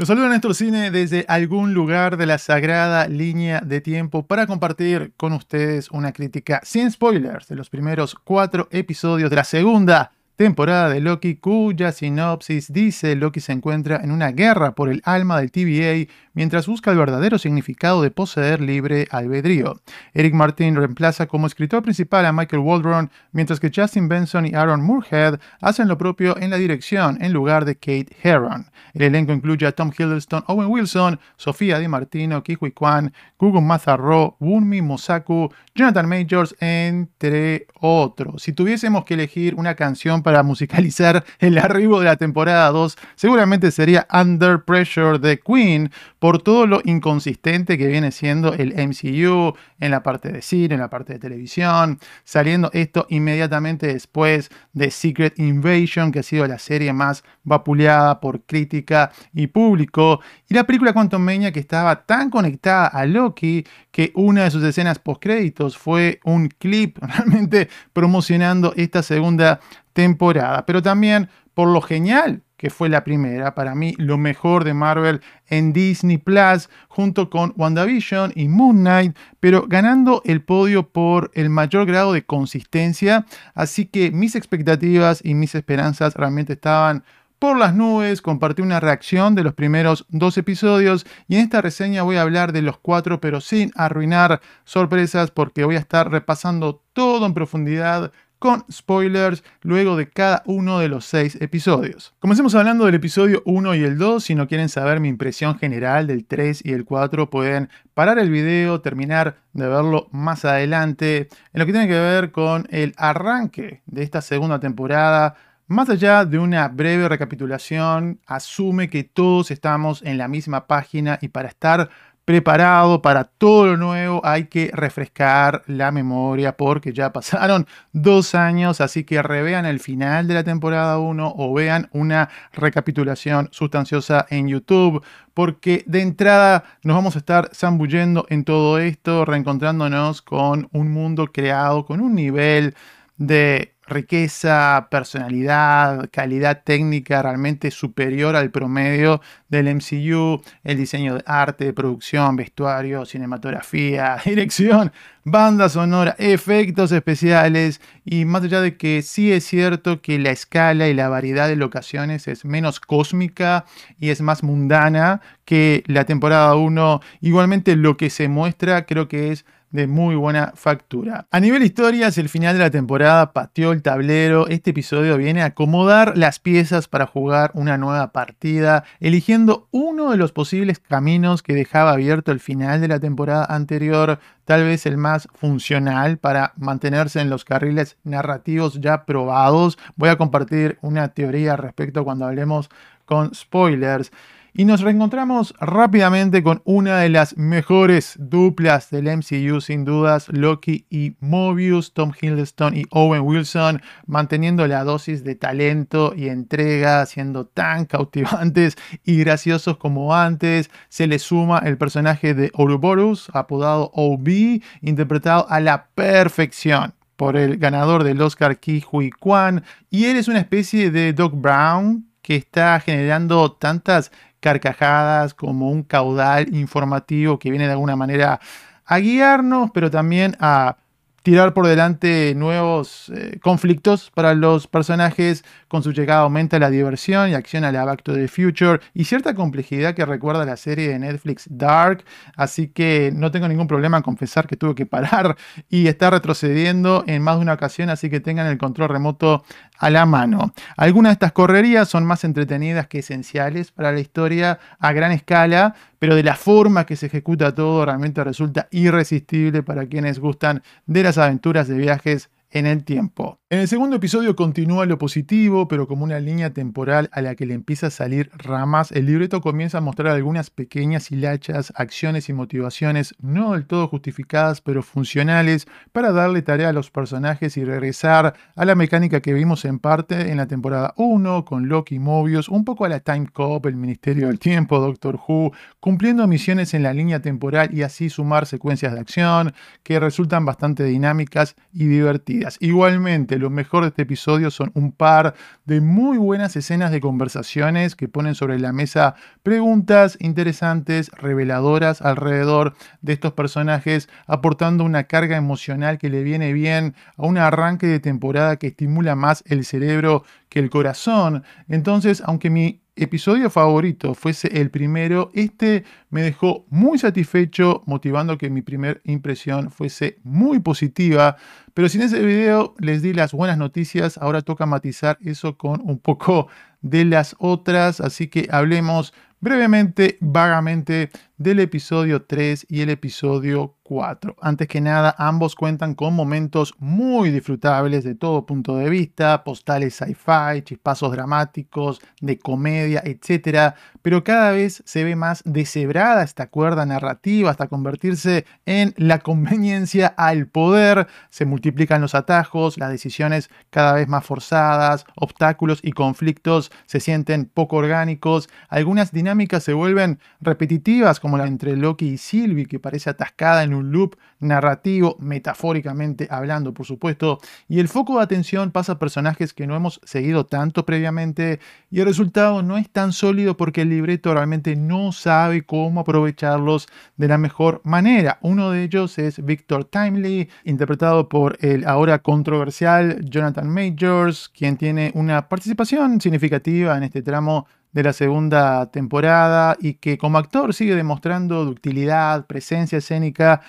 Los saludo Néstor Cine desde algún lugar de la sagrada línea de tiempo para compartir con ustedes una crítica sin spoilers de los primeros cuatro episodios de la segunda temporada de Loki, cuya sinopsis dice Loki se encuentra en una guerra por el alma del TVA mientras busca el verdadero significado de poseer libre albedrío. Eric Martin reemplaza como escritor principal a Michael Waldron, mientras que Justin Benson y Aaron Moorhead hacen lo propio en la dirección en lugar de Kate Herron. El elenco incluye a Tom Hiddleston, Owen Wilson, Sofía Di Martino, Kihui Kwan, Gugu Mazarro, Wunmi Mosaku, Jonathan Majors, entre otros. Si tuviésemos que elegir una canción para musicalizar el arribo de la temporada 2, seguramente sería Under Pressure de Queen, por todo lo inconsistente que viene siendo el MCU en la parte de cine, en la parte de televisión, saliendo esto inmediatamente después de Secret Invasion, que ha sido la serie más vapuleada por crítica y público, y la película Quantum Mania que estaba tan conectada a Loki que una de sus escenas post-créditos fue un clip realmente promocionando esta segunda temporada, pero también por lo genial que fue la primera, para mí lo mejor de Marvel en Disney Plus, junto con WandaVision y Moon Knight, pero ganando el podio por el mayor grado de consistencia, así que mis expectativas y mis esperanzas realmente estaban por las nubes, compartí una reacción de los primeros dos episodios y en esta reseña voy a hablar de los cuatro, pero sin arruinar sorpresas porque voy a estar repasando todo en profundidad con spoilers luego de cada uno de los seis episodios. Comencemos hablando del episodio 1 y el 2. Si no quieren saber mi impresión general del 3 y el 4, pueden parar el video, terminar de verlo más adelante. En lo que tiene que ver con el arranque de esta segunda temporada, más allá de una breve recapitulación, asume que todos estamos en la misma página y para estar preparado para todo lo nuevo, hay que refrescar la memoria porque ya pasaron dos años, así que revean el final de la temporada 1 o vean una recapitulación sustanciosa en YouTube, porque de entrada nos vamos a estar zambullendo en todo esto, reencontrándonos con un mundo creado con un nivel de riqueza, personalidad, calidad técnica realmente superior al promedio del MCU, el diseño de arte, producción, vestuario, cinematografía, dirección, banda sonora, efectos especiales. Y más allá de que sí es cierto que la escala y la variedad de locaciones es menos cósmica y es más mundana que la temporada 1, igualmente lo que se muestra creo que es de muy buena factura. A nivel historias, el final de la temporada pateó el tablero. Este episodio viene a acomodar las piezas para jugar una nueva partida, eligiendo uno de los posibles caminos que dejaba abierto el final de la temporada anterior, tal vez el más funcional para mantenerse en los carriles narrativos ya probados. Voy a compartir una teoría respecto cuando hablemos con spoilers. Y nos reencontramos rápidamente con una de las mejores duplas del MCU, sin dudas, Loki y Mobius, Tom Hiddleston y Owen Wilson, manteniendo la dosis de talento y entrega, siendo tan cautivantes y graciosos como antes. Se le suma el personaje de Ouroboros, apodado OB, interpretado a la perfección por el ganador del Oscar Ki Hui Kwan, y él es una especie de Doc Brown que está generando tantas carcajadas, como un caudal informativo que viene de alguna manera a guiarnos, pero también a tirar por delante nuevos eh, conflictos para los personajes. Con su llegada aumenta la diversión y acción a la Back to the Future y cierta complejidad que recuerda la serie de Netflix Dark. Así que no tengo ningún problema en confesar que tuve que parar y está retrocediendo en más de una ocasión, así que tengan el control remoto a la mano. Algunas de estas correrías son más entretenidas que esenciales para la historia a gran escala, pero de la forma que se ejecuta todo realmente resulta irresistible para quienes gustan de las aventuras de viajes en el tiempo. En el segundo episodio continúa lo positivo, pero como una línea temporal a la que le empieza a salir ramas, el libreto comienza a mostrar algunas pequeñas hilachas, acciones y motivaciones no del todo justificadas, pero funcionales para darle tarea a los personajes y regresar a la mecánica que vimos en parte en la temporada 1 con Loki y Mobius, un poco a la Time Cop, el Ministerio del Tiempo, Doctor Who, cumpliendo misiones en la línea temporal y así sumar secuencias de acción que resultan bastante dinámicas y divertidas. Igualmente, lo mejor de este episodio son un par de muy buenas escenas de conversaciones que ponen sobre la mesa preguntas interesantes, reveladoras alrededor de estos personajes, aportando una carga emocional que le viene bien a un arranque de temporada que estimula más el cerebro que el corazón. Entonces, aunque mi episodio favorito fuese el primero, este me dejó muy satisfecho, motivando que mi primera impresión fuese muy positiva. Pero si en ese video les di las buenas noticias, ahora toca matizar eso con un poco de las otras, así que hablemos brevemente, vagamente, del episodio 3 y el episodio 4. Antes que nada, ambos cuentan con momentos muy disfrutables de todo punto de vista, postales sci-fi, chispazos dramáticos, de comedia, etc. Pero cada vez se ve más deshebrada esta cuerda narrativa hasta convertirse en la conveniencia al poder. Se multiplican los atajos, las decisiones cada vez más forzadas, obstáculos y conflictos se sienten poco orgánicos, algunas dinámicas se vuelven repetitivas como la entre Loki y Sylvie, que parece atascada en un loop narrativo, metafóricamente hablando, por supuesto, y el foco de atención pasa a personajes que no hemos seguido tanto previamente, y el resultado no es tan sólido porque el libreto realmente no sabe cómo aprovecharlos de la mejor manera. Uno de ellos es Victor Timely, interpretado por el ahora controversial Jonathan Majors, quien tiene una participación significativa en este tramo de la segunda temporada y que como actor sigue demostrando ductilidad, presencia escénica,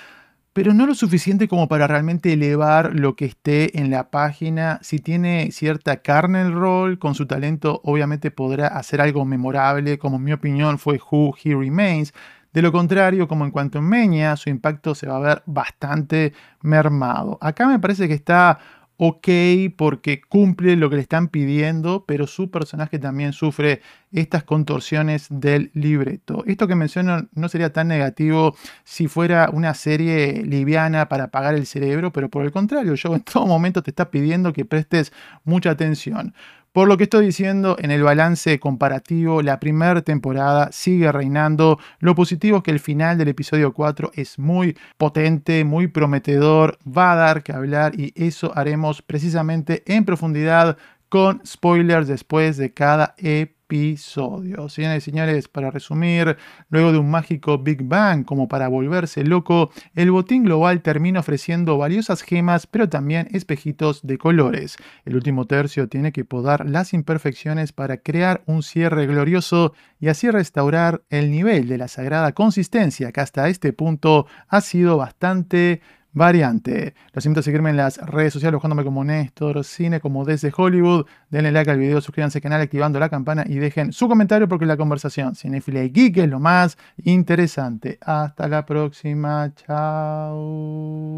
pero no lo suficiente como para realmente elevar lo que esté en la página. Si tiene cierta carne el rol, con su talento obviamente podrá hacer algo memorable, como en mi opinión fue Who He Remains. De lo contrario, como en cuanto a Meña, su impacto se va a ver bastante mermado. Acá me parece que está ok porque cumple lo que le están pidiendo, pero su personaje también sufre estas contorsiones del libreto. Esto que menciono no sería tan negativo si fuera una serie liviana para apagar el cerebro, pero por el contrario, yo en todo momento te está pidiendo que prestes mucha atención. Por lo que estoy diciendo, en el balance comparativo, la primera temporada sigue reinando. Lo positivo es que el final del episodio 4 es muy potente, muy prometedor, va a dar que hablar y eso haremos precisamente en profundidad con spoilers después de cada episodio episodio. Señores y señores, para resumir, luego de un mágico Big Bang como para volverse loco, el botín global termina ofreciendo valiosas gemas, pero también espejitos de colores. El último tercio tiene que podar las imperfecciones para crear un cierre glorioso y así restaurar el nivel de la sagrada consistencia que hasta este punto ha sido bastante variante. Los invito a seguirme en las redes sociales buscándome como Néstor Cine, como desde Hollywood. Denle like al video, suscríbanse al canal activando la campana y dejen su comentario porque la conversación cinefila y geek es lo más interesante. Hasta la próxima. Chao.